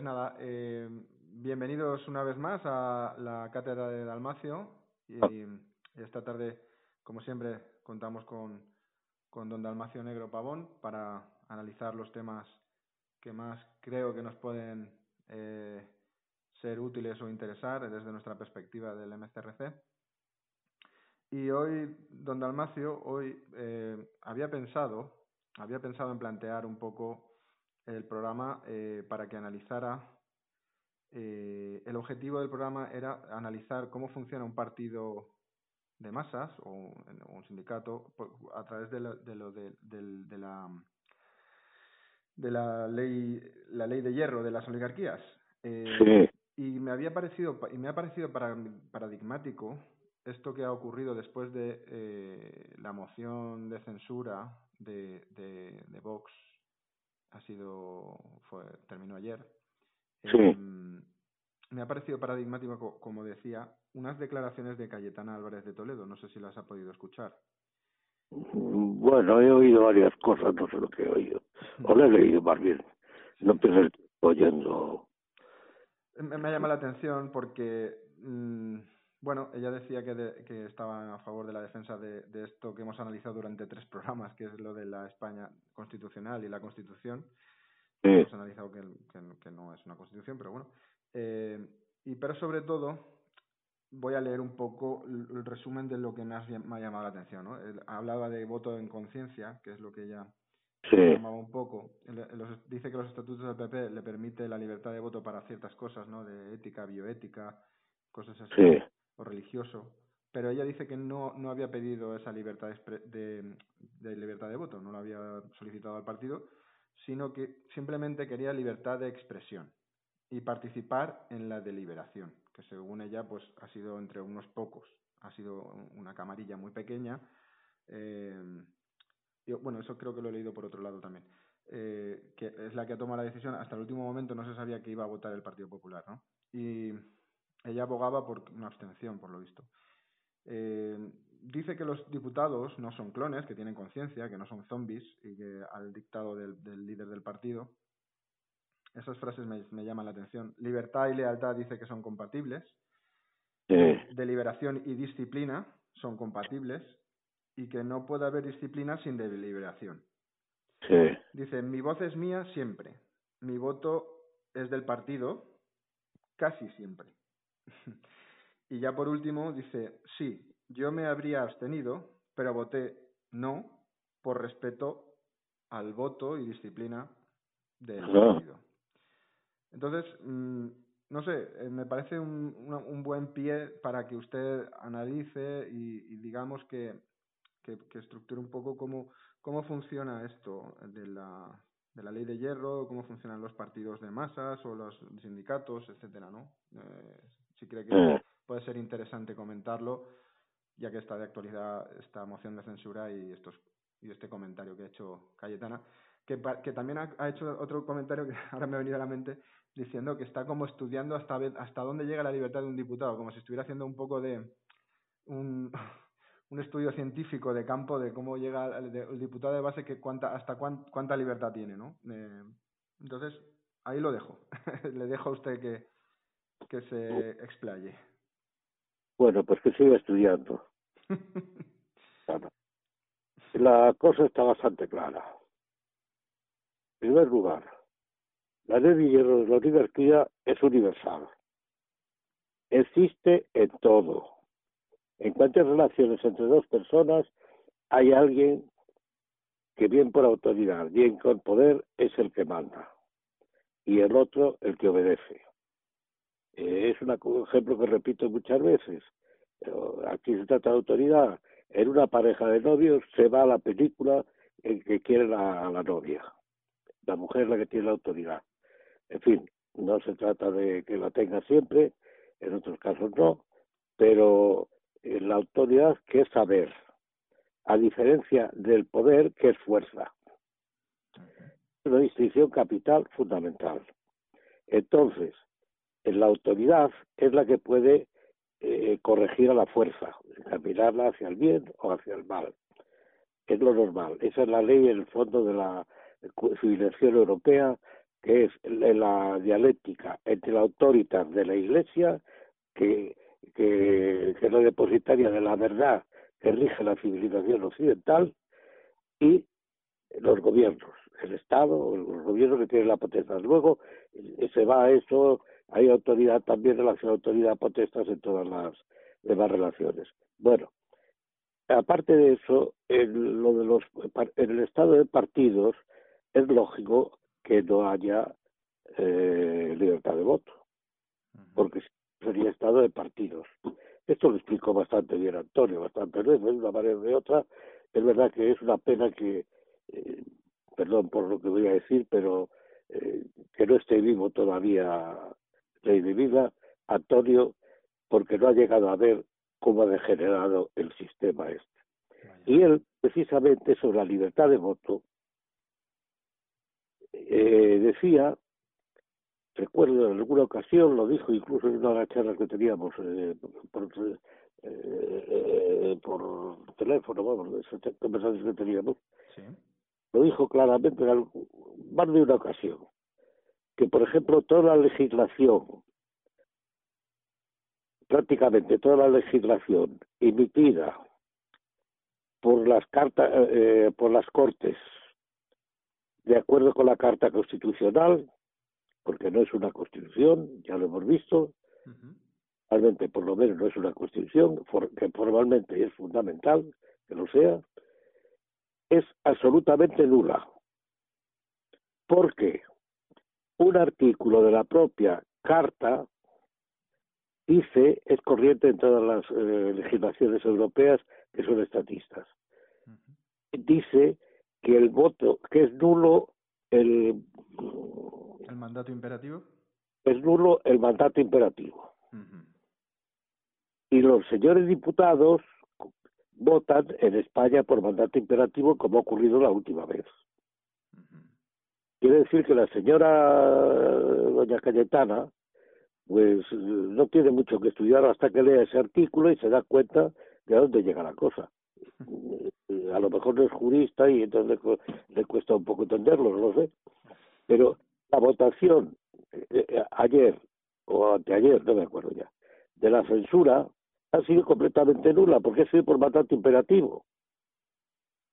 Pues nada, eh, bienvenidos una vez más a la cátedra de Dalmacio y, Ah. y esta tarde, como siempre, contamos con, con don Dalmacio Negro Pavón para analizar los temas que más creo que nos pueden eh, ser útiles o interesar desde nuestra perspectiva del MCRC. Y hoy, don Dalmacio, hoy eh, había pensado, había pensado en plantear un poco el programa eh, para que analizara. Eh, el objetivo del programa era analizar cómo funciona un partido de masas o, un- un sindicato por- a través de, la- de lo de, de la de la ley la ley de hierro de las oligarquías Eh, Sí, y me había parecido pa- y me ha parecido para- paradigmático esto que ha ocurrido después de eh, la moción de censura de, de, de Vox ha sido fue terminó ayer Sí. Em, me ha parecido paradigmático co- como decía unas declaraciones de Cayetana Álvarez de Toledo no sé si las ha podido escuchar bueno, he oído varias cosas, no sé lo que he oído. O lo he leído más bien. No tiempo oyendo. Me, me llama la atención porque, mm, bueno, ella decía que, de- que estaba a favor de la defensa de, de esto que hemos analizado durante tres programas, que es lo de la España constitucional y la Constitución. Sí, Hemos analizado que, que, que no es una Constitución, pero bueno. Eh, y pero sobre todo voy a leer un poco el, resumen de lo que ha, me ha llamado la atención. ¿no? Él hablaba de voto en conciencia, que es lo que ella sí, llamaba un poco. Los- dice que los estatutos del PP le permite la libertad de voto para ciertas cosas, ¿no? De ética, bioética, cosas así, sí, o religioso. Pero ella dice que no, no había pedido esa libertad de, libertad de voto, no la había solicitado al partido, sino que simplemente quería libertad de expresión y participar en la deliberación, que según ella pues ha sido entre unos pocos, ha sido una camarilla muy pequeña. Eh, yo, bueno, eso creo que lo he leído por otro lado también. Eh, que es la que ha tomado la decisión. Hasta el último momento no se sabía que iba a votar el Partido Popular, ¿no? Ella abogaba por una abstención, por lo visto. Eh, dice que los diputados no son clones, que tienen conciencia, que no son zombies y que al dictado del, del líder del partido. Esas frases me, me llaman la atención. Libertad y lealtad dice que son compatibles deliberación y disciplina son compatibles y que no puede haber disciplina sin deliberación. sí, Dice, mi voz es mía siempre, mi voto es del partido casi siempre. y ya por último dice, sí, yo me habría abstenido, pero voté no por respeto al voto y disciplina del partido. Entonces, mm, no sé, eh, me parece un, un buen pie para que usted analice y, y digamos que, que, que estructure un poco cómo, cómo funciona esto de la, de la ley de hierro, cómo funcionan los partidos de masas o los sindicatos, etcétera, ¿no? Eh, si cree que sí. puede ser interesante comentarlo, ya que está de actualidad esta moción de censura y estos y este comentario que ha hecho Cayetana, que, que también ha, ha hecho otro comentario que ahora me ha venido a la mente, diciendo que está como estudiando hasta hasta dónde llega la libertad de un diputado, como si estuviera haciendo un poco de un, un estudio científico de campo de cómo llega el, de- el diputado de base que cuánta hasta cuán- cuánta libertad tiene, ¿no? Eh, entonces ahí lo dejo, le dejo a usted que que se explaye. Bueno, pues que siga estudiando. Claro. La cosa está bastante clara. En primer lugar, la ley de hierro de la oligarquía es universal. Existe en todo. En cuanto a relaciones entre dos personas, hay alguien que bien por autoridad, bien con poder, es el que manda. Y el otro el que obedece. Eh, es un ejemplo que repito muchas veces. Aquí se trata de autoridad. En una pareja de novios se va a la película en que quiere la, a la novia. La mujer es la que tiene la autoridad. En fin, no se trata de que la tenga siempre, en otros casos no, pero eh, la autoridad que es saber, a diferencia del poder que es fuerza. Una distinción capital fundamental. Entonces, la autoridad es la que puede eh, corregir a la fuerza, encaminarla hacia el bien o hacia el mal. es lo normal. Esa es la ley en el fondo de la civilización europea, que es la dialéctica entre la autoridad de la Iglesia, que, que, es la depositaria de la verdad que rige la civilización occidental, y los gobiernos, el Estado, el gobierno que tiene la potestad. Luego se va a eso, hay autoridad también, relación autoridad potestad en todas las demás relaciones. Bueno, aparte de eso, en, lo de los, en el estado de partidos es lógico que no haya eh, libertad de voto, porque sería estado de partidos. Esto lo explicó bastante bien Antonio, bastante bien, de una manera o de otra. Es verdad que es una pena que, eh, perdón por lo que voy a decir, pero eh, que no esté vivo todavía Vida, Antonio, porque no ha llegado a ver cómo ha degenerado el sistema este. Y él, precisamente sobre la libertad de voto, eh, decía, recuerdo en alguna ocasión, lo dijo incluso en una de las charlas que teníamos eh, por, eh, por teléfono, vamos, esas conversaciones que teníamos, lo dijo claramente en más de una ocasión, que por ejemplo toda la legislación prácticamente toda la legislación emitida por las cartas eh, por las cortes de acuerdo con la carta constitucional porque no es una constitución ya lo hemos visto realmente por lo menos no es una constitución que formalmente es fundamental que lo sea es absolutamente nula. Porque un artículo de la propia carta dice, es corriente en todas las eh, legislaciones europeas que son estatistas. Dice que el voto, que es nulo el... ¿El mandato imperativo? Es nulo el mandato imperativo. Y los señores diputados votan en España por mandato imperativo como ha ocurrido la última vez. Quiere decir que la señora doña Cayetana pues no tiene mucho que estudiar hasta que lea ese artículo y se da cuenta de a dónde llega la cosa. A lo mejor no es jurista y entonces le, cuesta un poco entenderlo, no lo sé. Pero la votación eh, eh, ayer o anteayer, no me acuerdo ya, de la censura ha sido completamente nula porque ha sido por mandato imperativo.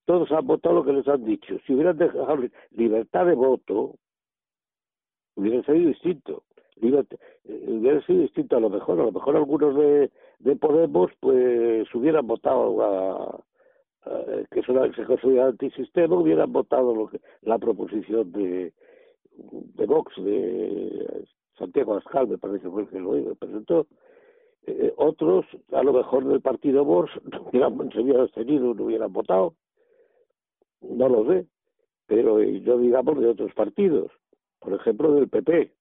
Todos han votado lo que les han dicho. Si hubieran dejado libertad de voto, hubiera sido distinto hubiera sido distinto a lo mejor, a lo mejor algunos de, de Podemos pues hubieran votado a, que son, se considera antisistema, hubieran votado lo que, la proposición de, de Vox, de Santiago Ascal, me parece fue el que lo presentó. Eh, otros, a lo mejor del partido Vox, hubieran, se hubieran abstenido, no hubieran votado, no lo sé, pero yo digamos de otros partidos, por ejemplo del PP,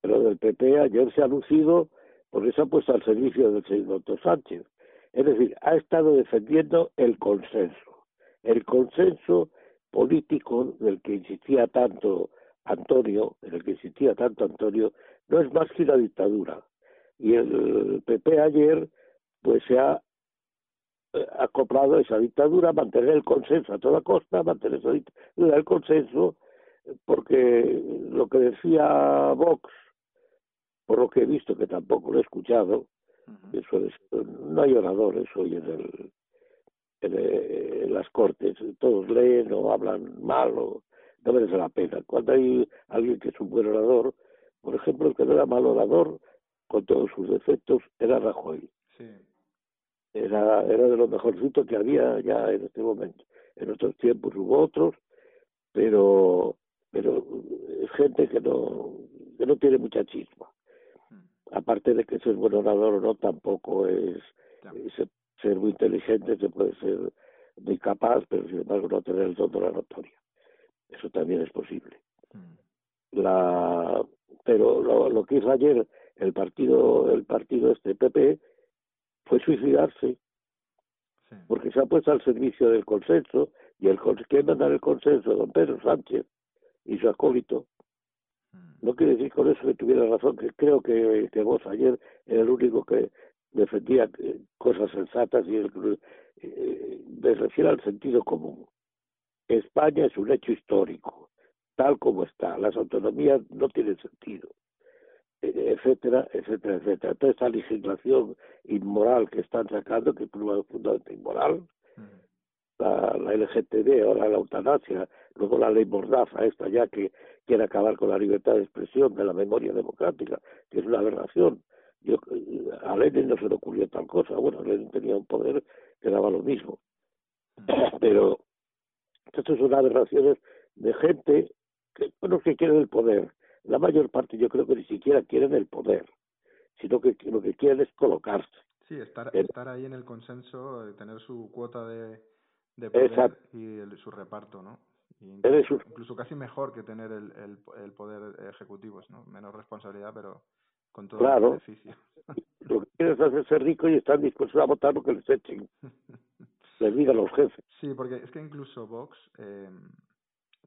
pero del PP ayer se ha lucido porque se ha puesto al servicio del señor doctor Sánchez. Es decir, ha estado defendiendo el consenso, el consenso político del que insistía tanto Antonio, en el que insistía tanto Antonio, no es más que una dictadura. Y el PP ayer, pues se ha eh, acoplado a esa dictadura, mantener el consenso a toda costa, mantener esa dictadura, el consenso, porque lo que decía Vox por lo que he visto, que tampoco lo he escuchado, eso no hay oradores hoy en, el, en, las cortes, todos leen o hablan mal o no merece la pena. Cuando hay alguien que es un buen orador, por ejemplo, el que no era mal orador, con todos sus defectos, era Rajoy. Era, era de lo mejorcito que había ya en este momento. En otros tiempos hubo otros, pero pero es gente que no que no tiene mucha chispa aparte de que ser buen orador o no, tampoco es, ser muy inteligente, se puede ser muy capaz, pero sin embargo no tener el don de la notoria. Eso también es posible. Mm. La, pero lo, lo, que hizo ayer el partido, el partido este PP fue suicidarse, porque se ha puesto al servicio del consenso y el que mandar el consenso don Pedro Sánchez y su acólito. No quiere decir con eso que tuviera razón, que creo que, que vos ayer era el único que defendía eh, cosas sensatas y eh, me refiero al sentido común. España es un hecho histórico, tal como está. Las autonomías no tienen sentido, eh, etcétera, etcétera, etcétera. Toda esta legislación inmoral que están sacando, que es profundamente inmoral, la, la LGTB, ahora la eutanasia, luego la ley Mordaza, esta ya que quiere acabar con la libertad de expresión de la memoria democrática, que es una aberración. Yo, a Lenin no se le ocurrió tal cosa, bueno, Lenin tenía un poder que daba lo mismo. Pero esto son aberraciones de gente que, bueno, que quieren el poder. La mayor parte yo creo que ni siquiera quieren el poder, sino que lo que quieren es colocarse. Sí, estar, estar ahí en el consenso, tener su cuota de, de poder y el, su reparto, ¿no? Incluso, incluso, casi mejor que tener el, el, el poder ejecutivo, ¿no? Menos responsabilidad, pero con todo claro. el beneficio. Lo que quieren es hacerse rico y están dispuestos a votar lo que les echen. les digan los jefes. Sí, porque es que incluso Vox, eh,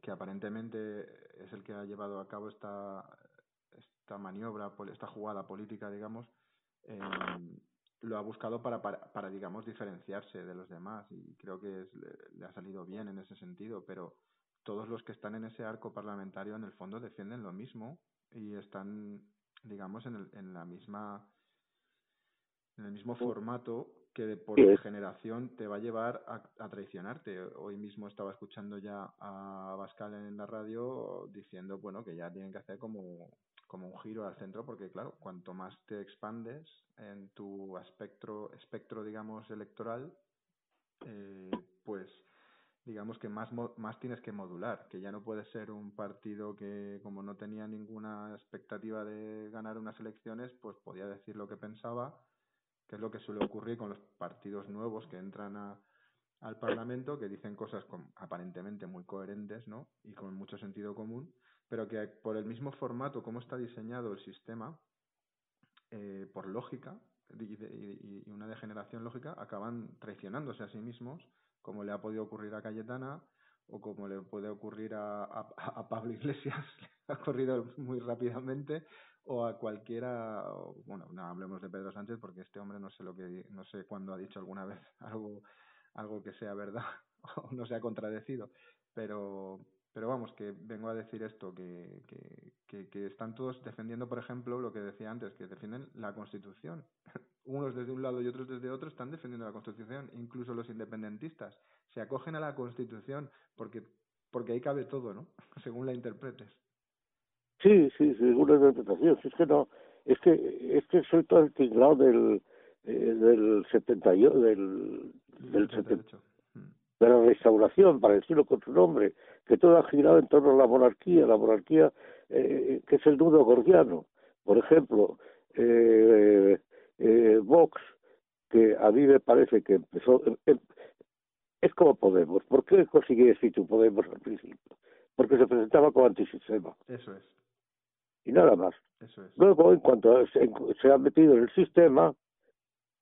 que aparentemente es el que ha llevado a cabo esta, esta maniobra, esta jugada política, digamos, eh, lo ha buscado para, para, para, digamos, diferenciarse de los demás. Y creo que es, le, le, ha salido bien en ese sentido, pero todos los que están en ese arco parlamentario en el fondo defienden lo mismo y están, digamos, en, el, en la misma en el mismo formato que por generación te va a llevar a, a, traicionarte. Hoy mismo estaba escuchando ya a Bascal en la radio diciendo, bueno, que ya tienen que hacer como como un giro al centro porque claro cuanto más te expandes en tu espectro espectro digamos electoral eh, pues digamos que más más tienes que modular que ya no puede ser un partido que como no tenía ninguna expectativa de ganar unas elecciones pues podía decir lo que pensaba es lo que suele ocurrir con los partidos nuevos que entran al Parlamento que dicen cosas con, aparentemente muy coherentes ¿no? y con mucho sentido común pero que por el mismo formato, como está diseñado el sistema, eh, por lógica y, una degeneración lógica, acaban traicionándose a sí mismos, como le ha podido ocurrir a Cayetana o como le puede ocurrir a, Pablo Iglesias, ha ocurrido muy rápidamente, o a cualquiera, bueno, no hablemos de Pedro Sánchez porque este hombre no sé lo que, no sé cuándo ha dicho alguna vez algo, algo que sea verdad o no se ha contradecido, pero pero vamos, que vengo a decir esto, que, que, que, que, están todos defendiendo, por ejemplo, lo que decía antes, que defienden la Constitución. Unos desde un lado y otros desde otro están defendiendo la Constitución, incluso los independentistas. Se acogen a la Constitución porque, porque ahí cabe todo, ¿no? Según la interpretes. Sí, sí, según la interpretación. Si es que no, es que, es que soy todo el tinglado del, eh, del 78, del, del 78 de la restauración, para decirlo con su nombre, que todo ha girado en torno a la monarquía, la monarquía eh, que es el nudo gordiano. Por ejemplo, eh, eh, Vox, que a mí me parece que empezó, eh, es como Podemos. ¿Por qué consiguió éxito Podemos al principio? Porque se presentaba como antisistema. Eso es. Y nada más. Eso es. Luego, en cuanto se, se ha metido en el sistema,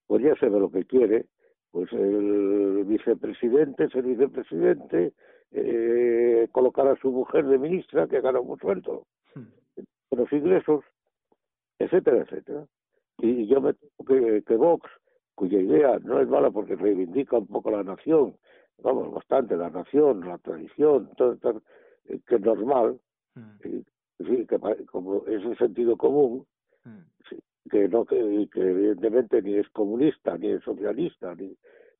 pues ya se ve lo que quiere, pues el vicepresidente es el vicepresidente, eh, colocar a su mujer de ministra que gana un sueldo, hmm. los ingresos, etcétera, etcétera. Y yo me que, que Vox, cuya idea no es mala porque reivindica un poco la nación, vamos, bastante la nación, la tradición, todo, todo eh, que es normal, hmm. Y, sí, que como es el sentido común, sí, que no que, que evidentemente ni es comunista ni es socialista ni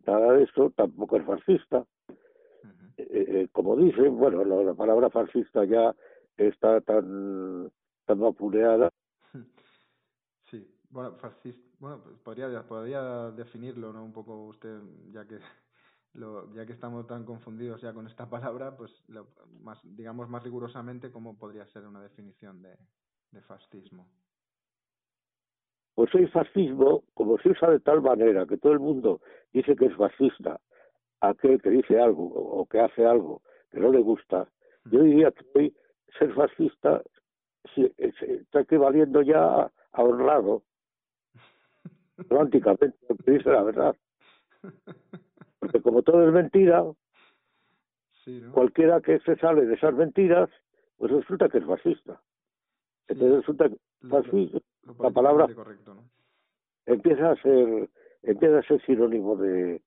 nada de eso tampoco es fascista. Uh -huh. eh, eh, como dicen bueno la, la, palabra fascista ya está tan tan vapuleada. Sí bueno fascista bueno pues podría podría definirlo no un poco usted ya que lo, ya que estamos tan confundidos ya con esta palabra pues lo, más digamos más rigurosamente cómo podría ser una definición de, de fascismo pues el fascismo, como se usa de tal manera que todo el mundo dice que es fascista, aquel que dice algo o que hace algo que no le gusta, yo diría que hoy ser fascista está equivaliendo ya a honrado, románticamente, que dice la verdad. Porque como todo es mentira, sí, ¿no? cualquiera que se sale de esas mentiras, pues resulta que es fascista. Sí. Entonces resulta que fascismo, la palabra correcto, ¿no? empieza a ser empieza a ser sinónimo de,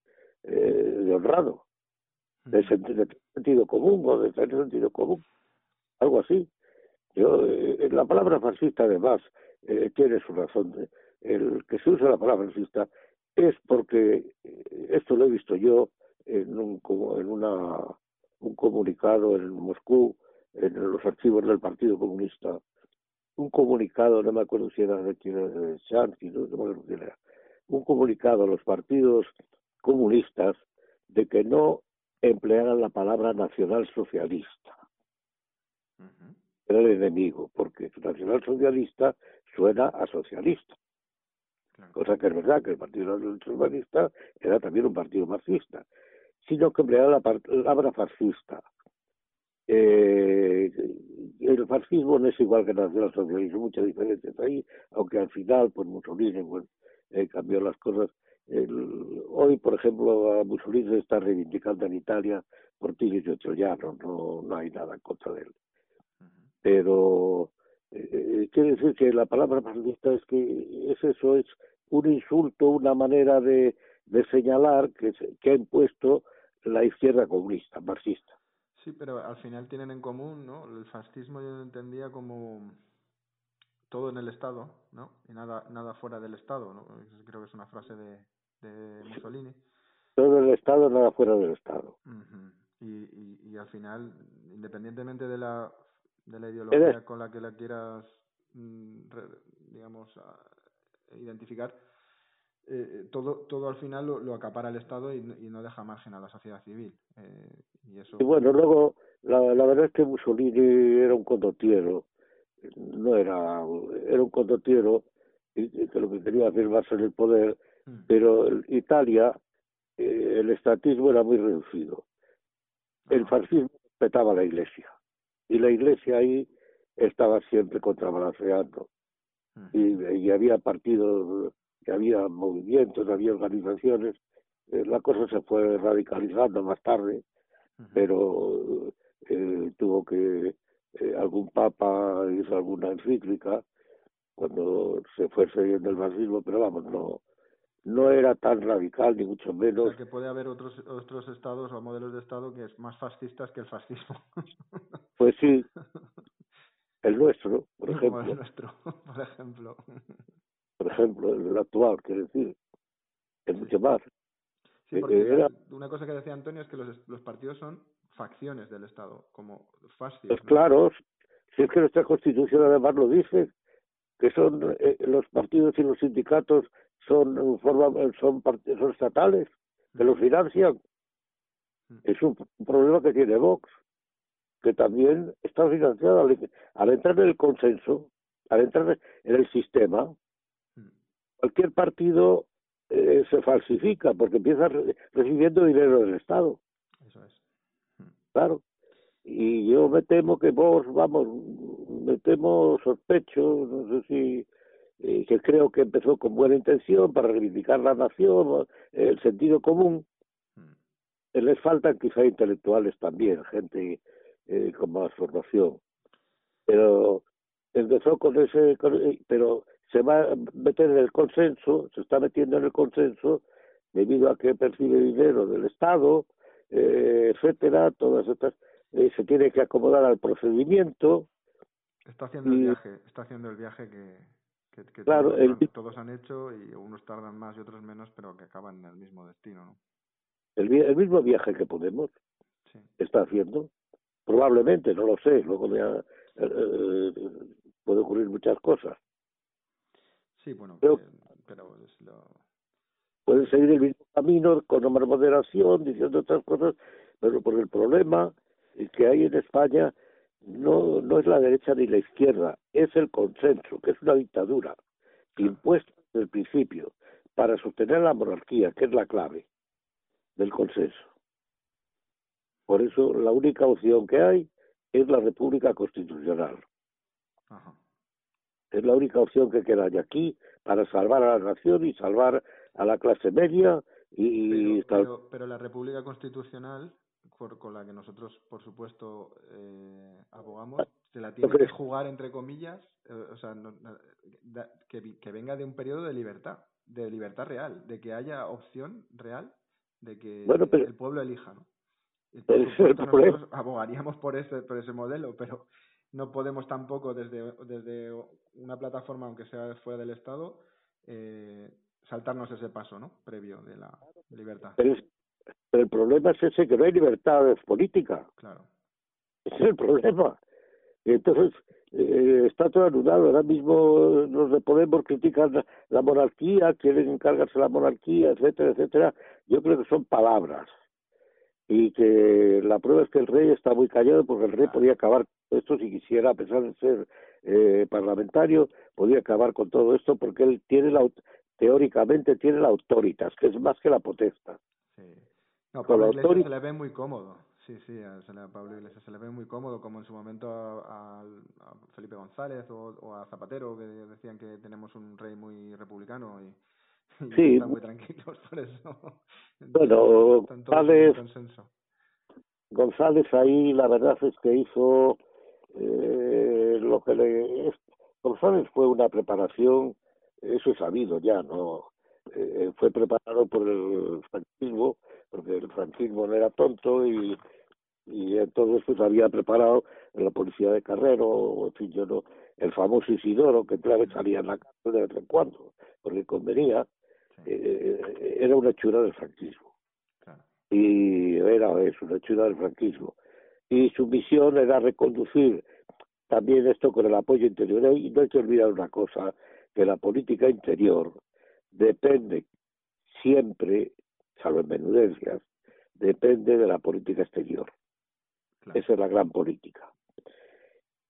eh, de honrado, de, sentido común o de sentido común, algo así. Yo, eh, la palabra fascista, además, eh, tiene su razón. El que se usa la palabra fascista es porque, esto lo he visto yo en un, en una, un comunicado en Moscú, en los archivos del Partido Comunista, un comunicado, no me acuerdo si era de, de Shanti, no, me acuerdo quién era, un comunicado a los partidos comunistas de que no emplearan la palabra nacional socialista. Era el enemigo, porque nacional socialista suena a socialista. Cosa que es verdad que el Partido Socialista era también un partido marxista, sino que empleaba la palabra fascista. Eh, el fascismo no es igual que el nacionalsocialismo, muchas diferencias ahí, aunque al final, pues Mussolini pues, eh, cambió las cosas. hoy, por ejemplo, a Mussolini se está reivindicando en Italia por Tilly Troyano, no, no hay nada en contra de él. Pero eh, eh, quiere decir que la palabra fascista es que es eso, es un insulto, una manera de, de señalar que, que ha impuesto la izquierda comunista, marxista. Sí, pero al final tienen en común, ¿no? El fascismo yo lo entendía como todo en el Estado, ¿no? Y nada nada fuera del Estado, ¿no? Creo que es una frase de, de Mussolini. Todo el Estado, nada fuera del Estado. y, y, y al final, independientemente de la de la ideología con la que la quieras, mm, digamos, identificar, eh, eh, todo todo al final lo, acapara el Estado y, no deja margen a la sociedad civil. Eh, y, eso... y bueno, luego, la, la verdad es que Mussolini era un condotiero, no era, era un condotiero y, que lo que quería afirmarse en el poder, mm. pero Italia, el estatismo era muy reducido. El fascismo respetaba la Iglesia y la Iglesia ahí estaba siempre contrabalanceando. Y, y había partidos que había movimientos, había organizaciones, eh, la cosa se fue radicalizando más tarde, pero eh, tuvo que eh, algún papa hizo alguna encíclica cuando se fue saliendo el fascismo, pero vamos, no no era tan radical ni mucho menos. O sea, que puede haber otros otros estados o modelos de estado que es más fascistas que el fascismo. pues sí. El nuestro, por ejemplo. el nuestro, por ejemplo por ejemplo, el actual, quiere decir, es mucho más. Sí, porque una cosa que decía Antonio es que los, los partidos son facciones del Estado, como fascistas. Pues claro, si es que nuestra Constitución además lo dice, que son eh, los partidos y los sindicatos son forman, son, son estatales, que los financian. Mm. Es un, problema que tiene Vox, que también está financiado al, al entrar en el consenso, al entrar en el sistema, cualquier partido eh, se falsifica porque empieza recibiendo dinero del Estado. Eso es. Hmm. Claro. Y yo me temo que vos, vamos, me temo, sospecho, no sé si, eh, que creo que empezó con buena intención para reivindicar la nación, el sentido común. Hmm. Les faltan quizá intelectuales también, gente eh, con más formación. Pero empezó con ese, pero se va a meter en el consenso, se está metiendo en el consenso debido a que percibe dinero del Estado, eh, etcétera, todas estas, eh, se tiene que acomodar al procedimiento. Está haciendo el viaje, está haciendo el viaje que, que, claro, todos, han hecho y unos tardan más y otros menos, pero que acaban en el mismo destino, ¿no? El, el mismo viaje que Podemos está haciendo, probablemente, no lo sé, luego me eh, puede ocurrir muchas cosas. Sí, bueno, pero, es lo... Pueden seguir el mismo camino con más moderación, diciendo otras cosas, pero por el problema que hay en España no, no es la derecha ni la izquierda, es el consenso, que es una dictadura impuesta desde el principio para sostener la monarquía, que es la clave del consenso. Por eso la única opción que hay es la República Constitucional. Ajá es la única opción que queda de aquí para salvar a la nación y salvar a la clase media y pero, pero, la República Constitucional con la que nosotros por supuesto eh, abogamos se la tiene que jugar entre comillas eh, o sea que, que venga de un periodo de libertad de libertad real de que haya opción real de que el pueblo elija, ¿no? nosotros abogaríamos por ese, por ese modelo, pero no podemos tampoco desde, desde una plataforma, aunque sea fuera del Estado, eh, saltarnos ese paso, ¿no? Previo de la libertad. Pero, el problema es ese, que no hay libertad política. Claro. Ese es el problema. Entonces, eh, está todo anulado. Ahora mismo los de Podemos critican la, monarquía, quieren encargarse la monarquía, etcétera, etcétera. Yo creo que son palabras. Y que la prueba es que el rey está muy callado porque el rey podía acabar con esto si quisiera, a pesar de ser eh, parlamentario, podía acabar con todo esto porque él tiene la, teóricamente tiene la autoritas, que es más que la potestad. Sí. No, Pablo Iglesias se le ve muy cómodo. Sí, sí, a, Pablo Iglesias se le ve muy cómodo, como en su momento a, Felipe González o, a Zapatero, que decían que tenemos un rey muy republicano y, sí. están muy tranquilos por eso. Bueno, González, González ahí la verdad es que hizo eh, lo que le... González fue una preparación eso es sabido ya, ¿no? Eh, fue preparado por el franquismo, porque el franquismo no era tonto y, y entonces pues había preparado en la policía de Carrero, o en fin, yo no, el famoso Isidoro, que otra vez salía en la cárcel de vez en cuando, porque convenía, eh, era una chura del franquismo. Y era eso, una chura del franquismo. Y su misión era reconducir también esto con el apoyo interior. Y no hay que olvidar una cosa, que la política interior depende siempre, salvo en menudencias, depende de la política exterior. Esa es la gran política.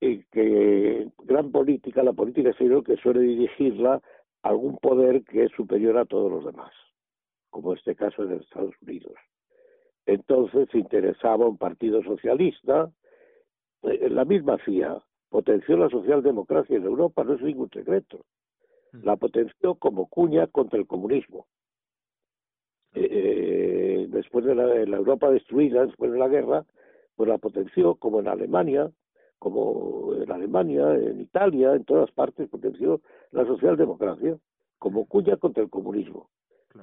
Y que gran política, la política exterior que suele dirigirla algún poder que es superior a todos los demás, como este caso de Estados Unidos. Entonces interesaba un partido socialista, eh, la misma CIA potenció la socialdemocracia en Europa, no es ningún secreto la potenció como cuña contra el comunismo. Eh, después de la, Europa destruida, después de la guerra, pues la potenció como en Alemania, como en Alemania, en Italia, en todas partes potenció la socialdemocracia como cuña contra el comunismo.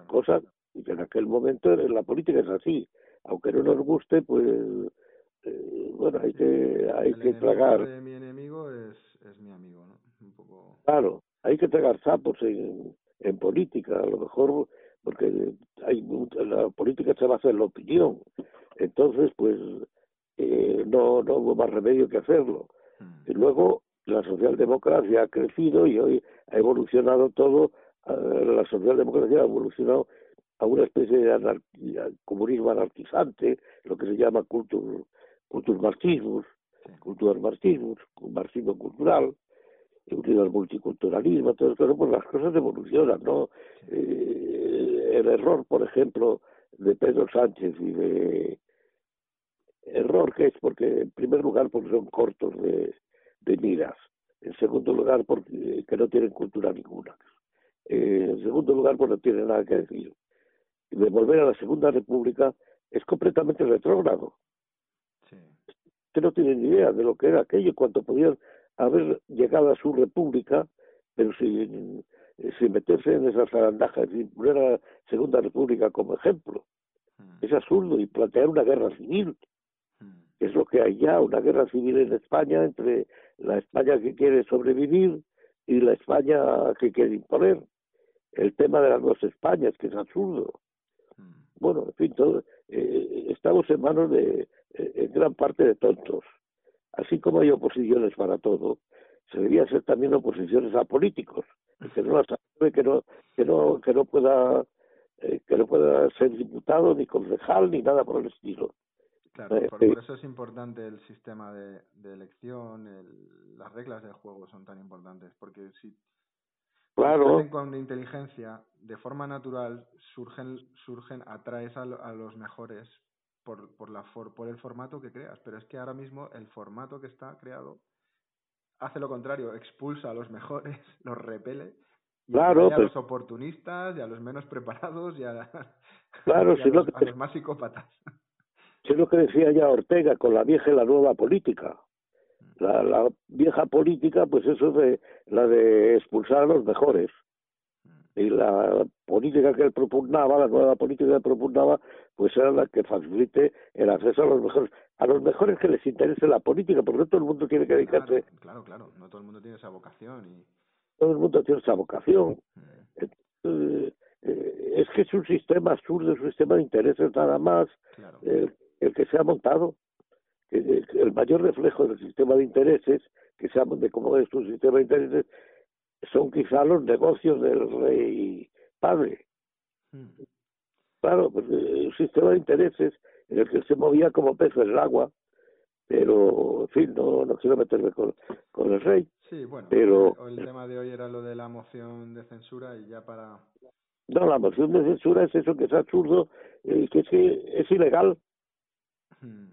Cosa que en aquel momento en la política es así. Aunque no nos guste, pues eh, bueno, hay que hay que tragar. mi enemigo es, es mi amigo, ¿no? Un poco... Claro, hay que tragar sapos en, en política, a lo mejor porque hay la política se basa en la opinión, entonces pues eh, no, no hubo más remedio que hacerlo. Mm. Y luego la socialdemocracia ha crecido y hoy ha evolucionado todo, la socialdemocracia ha evolucionado a una especie de comunismo anarquizante, lo que se llama cultur, marxismo, cultura marxismo, marxismo cultural, unido al multiculturalismo, todo eso, pues las cosas evolucionan, ¿no? Eh, el error, por ejemplo, de Pedro Sánchez y de error que es porque en primer lugar porque son cortos de, de miras, en segundo lugar porque que no tienen cultura ninguna, eh, en segundo lugar porque no tienen nada que decir. Y de volver a la Segunda República es completamente retrógrado. Sí. Que no tienen ni idea de lo que era aquello, cuánto podían haber llegado a su república, pero sin, sin meterse en esas zarandajas, sin poner a la Segunda República como ejemplo. Mm. Es absurdo y plantear una guerra civil. Mm. Es lo que hay ya, una guerra civil en España entre la España que quiere sobrevivir y la España que quiere imponer. El tema de las dos Españas, que es absurdo. Mm. Bueno, en fin, todo, eh, estamos en manos de, eh, en gran parte de tontos así como hay oposiciones para todo, se debería hacer también oposiciones a políticos, que no que no, que no, que no pueda eh, que no pueda ser diputado ni concejal ni nada por el estilo. Claro, eh, por, eso es importante el sistema de, de elección, el, las reglas del juego son tan importantes, porque si claro. con inteligencia, de forma natural, surgen, surgen atraes a, a los mejores por, por, la por el formato que creas. Pero es que ahora mismo el formato que está creado hace lo contrario, expulsa a los mejores, los repele. Y a los oportunistas y a los menos preparados y a, claro, los, más psicópatas. Es lo que decía ya Ortega con la vieja y la nueva política. Mm. La, la vieja política, pues eso de la de expulsar a los mejores. Mm. y la política que él propugnaba, la nueva política que él propugnaba, pues era la que facilite el acceso a los mejores, a los mejores que les interese la política, porque no todo el mundo tiene que dedicarse. Claro, claro, no todo el mundo tiene esa vocación y todo el mundo tiene esa vocación. Eh, eh, es que es un sistema absurdo, es un sistema de intereses nada más, el que se ha montado. El, mayor reflejo del sistema de intereses, que se de cómo es un sistema de intereses, son quizá los negocios del rey padre. Hmm. Claro, eh, un sistema de intereses en el que se movía como pez en el agua, pero, en fin, no, no quiero meterme con, con el rey. Sí, bueno, pero, el tema de hoy era lo de la moción de censura y ya para... No, la moción de censura es eso que es absurdo, eh, que es, que es ilegal. Hmm.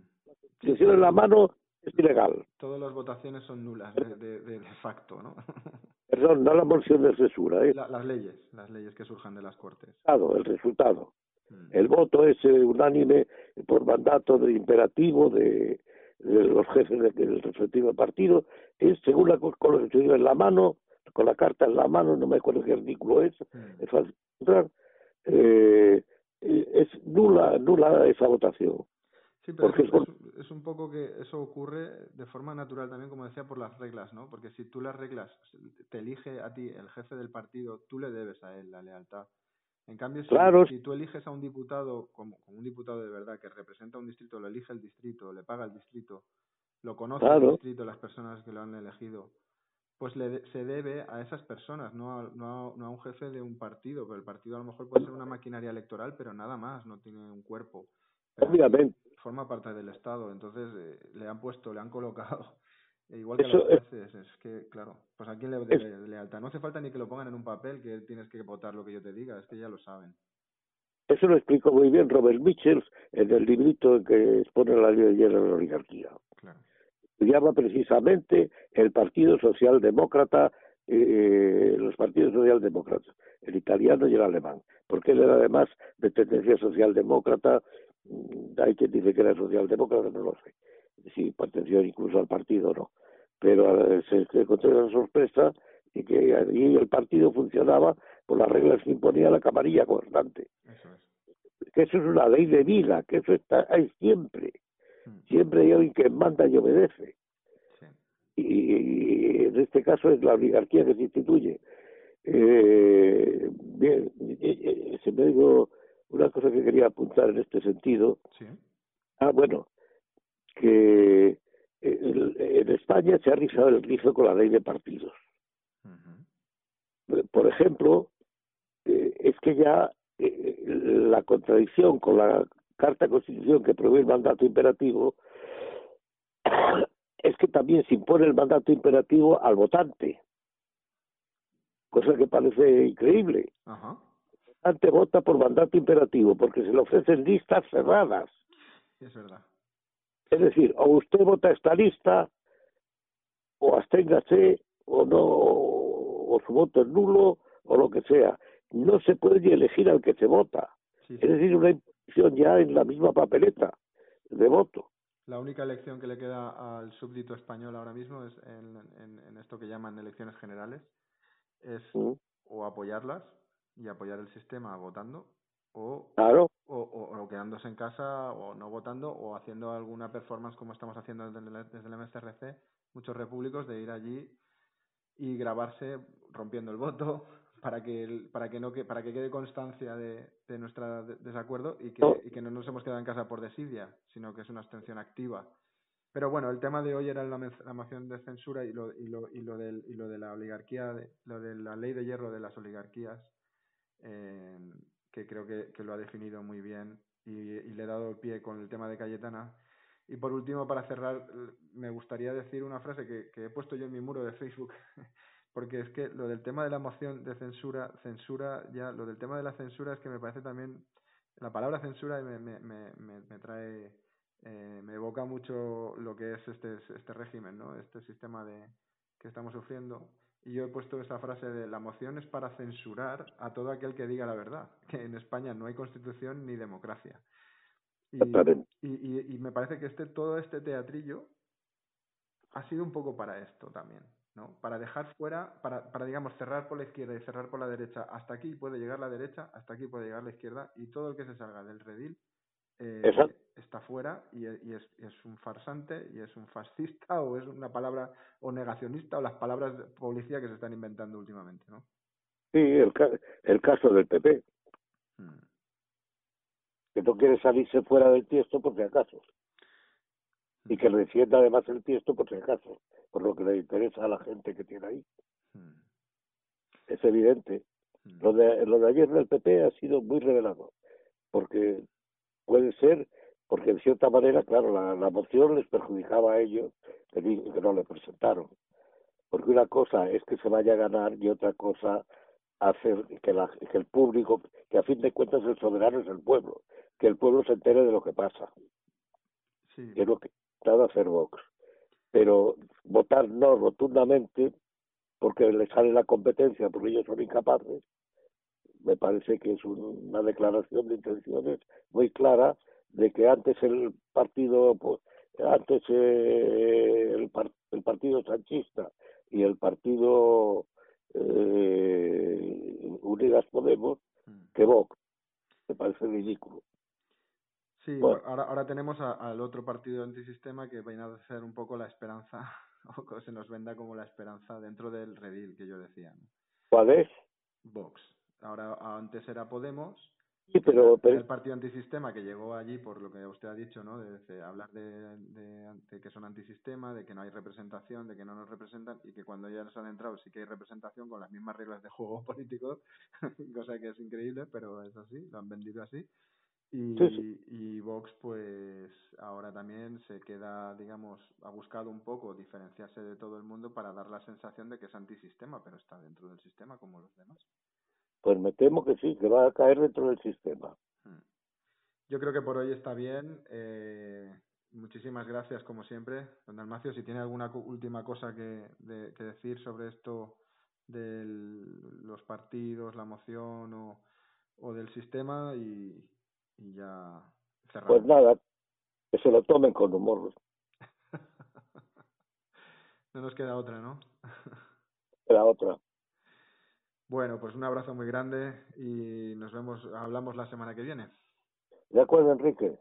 Si la mano, es ilegal. Todas las votaciones son nulas de, de, facto, ¿no? Perdón, no la moción de censura. ¿eh? las leyes, las leyes que surjan de las Cortes. El resultado. Hmm. El voto es eh, unánime por mandato de imperativo de, los jefes del respectivo partido, es según la, con lo que se en la mano, con la carta en la mano, no me acuerdo qué artículo es, hmm. es fácil encontrar, eh, es nula, nula esa votación. Sí, pero es, un poco que eso ocurre de forma natural también, como decía, por las reglas, ¿no? Porque si tú las reglas te elige a ti el jefe del partido, tú le debes a él la lealtad. En cambio, si, tú eliges a un diputado, como, un diputado de verdad, que representa un distrito, lo elige el distrito, le paga el distrito, lo conoce el distrito, las personas que lo han elegido, pues le, se debe a esas personas, no a, no, no a un jefe de un partido. Pero el partido a lo mejor puede ser una maquinaria electoral, pero nada más, no tiene un cuerpo. Obviamente forma parte del Estado, entonces eh, le han puesto, le han colocado. Igual que a los jueces, es que, claro, pues a quién le debe lealtad. No hace falta ni que lo pongan en un papel que tienes que votar lo que yo te diga, es que ya lo saben. Eso lo explico muy bien Robert Mitchell en el librito que expone la ley de hierro de la oligarquía. Claro. llama precisamente el Partido Socialdemócrata, eh, los partidos socialdemócratas, el italiano y el alemán, porque él era además de tendencia socialdemócrata hay quien dice que era socialdemócrata, no lo sé. Si perteneció incluso al partido no. Pero eh, se, encontró esa sorpresa y que allí el partido funcionaba por las reglas que imponía la camarilla gobernante. Que eso es una ley de vida, que eso está ahí siempre. Hmm. Siempre hay alguien que manda y obedece. Y, en este caso es la oligarquía que se instituye. Eh, bien, se me digo una cosa que quería apuntar en este sentido. Ah, bueno, que en España se ha rizado el rizo con la ley de partidos. Por ejemplo, eh, es que ya eh, la contradicción con la Carta Constitución que prohíbe el mandato imperativo es que también se impone el mandato imperativo al votante, cosa que parece increíble. Ajá votante vota por mandato imperativo, porque se le ofrecen listas cerradas. Es verdad. Es decir, o usted vota esta lista, o absténgase, o no, o su voto es nulo, o lo que sea. No se puede ni elegir al que se vota. Es decir, una imposición ya en la misma papeleta de voto. La única elección que le queda al súbdito español ahora mismo es en, en, esto que llaman elecciones generales, es mm. o apoyarlas y apoyar el sistema votando o, claro. o, o, quedándose en casa o no votando o haciendo alguna performance como estamos haciendo desde el, desde el MSRC, muchos repúblicos, de ir allí y grabarse rompiendo el voto para que para que no que para que quede constancia de, de nuestro desacuerdo y que, y que no nos hemos quedado en casa por desidia, sino que es una abstención activa. Pero bueno, el tema de hoy era la, la moción de censura y lo, y lo, y lo, del, y lo de la oligarquía, de, lo de la ley de hierro de las oligarquías eh, que creo que, que, lo ha definido muy bien y, le he dado pie con el tema de Cayetana. Y por último, para cerrar, me gustaría decir una frase que, que he puesto yo en mi muro de Facebook, porque es que lo del tema de la moción de censura, censura ya, lo del tema de la censura es que me parece también, la palabra censura me, me, me, me trae, eh, me evoca mucho lo que es este, este régimen, ¿no? Este sistema de, que estamos sufriendo y yo he puesto esa frase de la moción es para censurar a todo aquel que diga la verdad, que en España no hay constitución ni democracia. Y, y, y, me parece que este todo este teatrillo ha sido un poco para esto también. ¿no? Para dejar fuera, para, para digamos cerrar por la izquierda y cerrar por la derecha, hasta aquí puede llegar la derecha, hasta aquí puede llegar la izquierda y todo el que se salga del redil eh, está fuera y, y, es, es, un farsante y es un fascista o es una palabra o negacionista o las palabras de policía que se están inventando últimamente, ¿no? Sí, el, el caso del PP. Hmm. Que no quiere salirse fuera del tiesto por si acaso. Y que defienda además el tiesto por si acaso, por lo que le interesa a la gente que tiene ahí. Hmm. Es evidente. Hmm. Lo de, lo de ayer del PP ha sido muy revelado, porque puede ser porque en cierta manera, claro, la, la moción les perjudicaba a ellos que, que no le presentaron. Porque una cosa es que se vaya a ganar y otra cosa hacer que, la, que el público, que a fin de cuentas el soberano es el pueblo, que el pueblo se entere de lo que pasa. Sí. Que es lo que trata de hacer Vox. Pero votar no rotundamente, porque le sale la competencia, porque ellos son incapaces, me parece que es una declaración de intenciones muy clara de que antes el partido pues, antes eh, el, el, partido sanchista y el partido eh, Unidas Podemos mm. que Vox. Me parece ridículo. Sí ahora ahora tenemos al otro partido antisistema que viene a ser un poco la esperanza o que se nos venda como la esperanza dentro del redil que yo decía ¿cuál es? Vox ahora antes era Podemos Sí, pero, el partido antisistema que llegó allí por lo que usted ha dicho, ¿no? De, hablar de, de, que son antisistema, de que no hay representación, de que no nos representan y que cuando ya nos han entrado sí que hay representación con las mismas reglas de juego político, cosa que es increíble, pero es así, lo han vendido así. Y, y Vox, pues ahora también se queda, digamos, ha buscado un poco diferenciarse de todo el mundo para dar la sensación de que es antisistema, pero está dentro del sistema como los demás. Pues me temo que sí, que va a caer dentro del sistema. Hmm. Yo creo que por hoy está bien. Eh, muchísimas gracias, como siempre, don Almacio. Si tiene alguna última cosa que, de, que decir sobre esto de los partidos, la moción o, o del sistema y, y ya cerramos. Pues nada, que se lo tomen con humor. no nos queda otra, ¿no? queda otra. Bueno, pues un abrazo muy grande y nos vemos, hablamos la semana que viene. De acuerdo, Enrique.